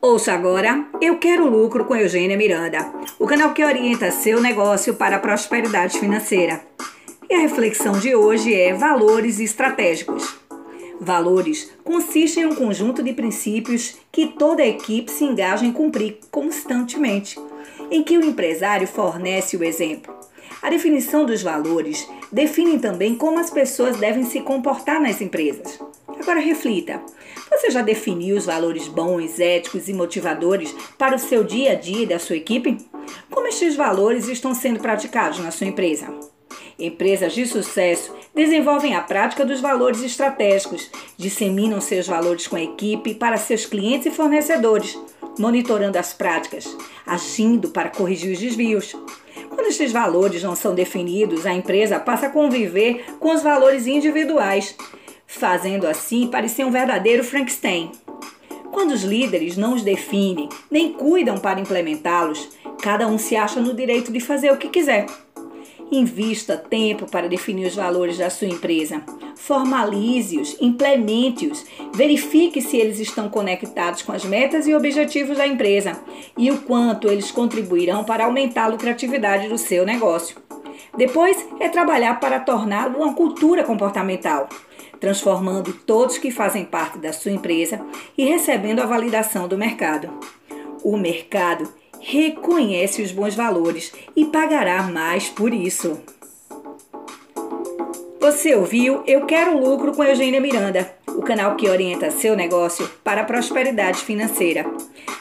Ouça agora Eu Quero Lucro com Eugênia Miranda, o canal que orienta seu negócio para a prosperidade financeira. E a reflexão de hoje é valores estratégicos. Valores consistem em um conjunto de princípios que toda a equipe se engaja em cumprir constantemente, em que o empresário fornece o exemplo. A definição dos valores define também como as pessoas devem se comportar nas empresas. Agora reflita: você já definiu os valores bons, éticos e motivadores para o seu dia a dia e da sua equipe? Como estes valores estão sendo praticados na sua empresa? Empresas de sucesso desenvolvem a prática dos valores estratégicos, disseminam seus valores com a equipe para seus clientes e fornecedores, monitorando as práticas, agindo para corrigir os desvios. Quando estes valores não são definidos, a empresa passa a conviver com os valores individuais, fazendo assim parecer um verdadeiro Frankenstein. Quando os líderes não os definem nem cuidam para implementá-los, cada um se acha no direito de fazer o que quiser. Invista tempo para definir os valores da sua empresa. Formalize-os, implemente-os, verifique se eles estão conectados com as metas e objetivos da empresa e o quanto eles contribuirão para aumentar a lucratividade do seu negócio. Depois é trabalhar para torná-lo uma cultura comportamental, transformando todos que fazem parte da sua empresa e recebendo a validação do mercado. O mercado reconhece os bons valores e pagará mais por isso. Você ouviu Eu Quero Lucro com Eugênia Miranda, o canal que orienta seu negócio para a prosperidade financeira.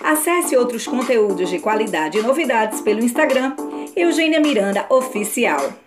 Acesse outros conteúdos de qualidade e novidades pelo Instagram Eugênia Miranda Oficial.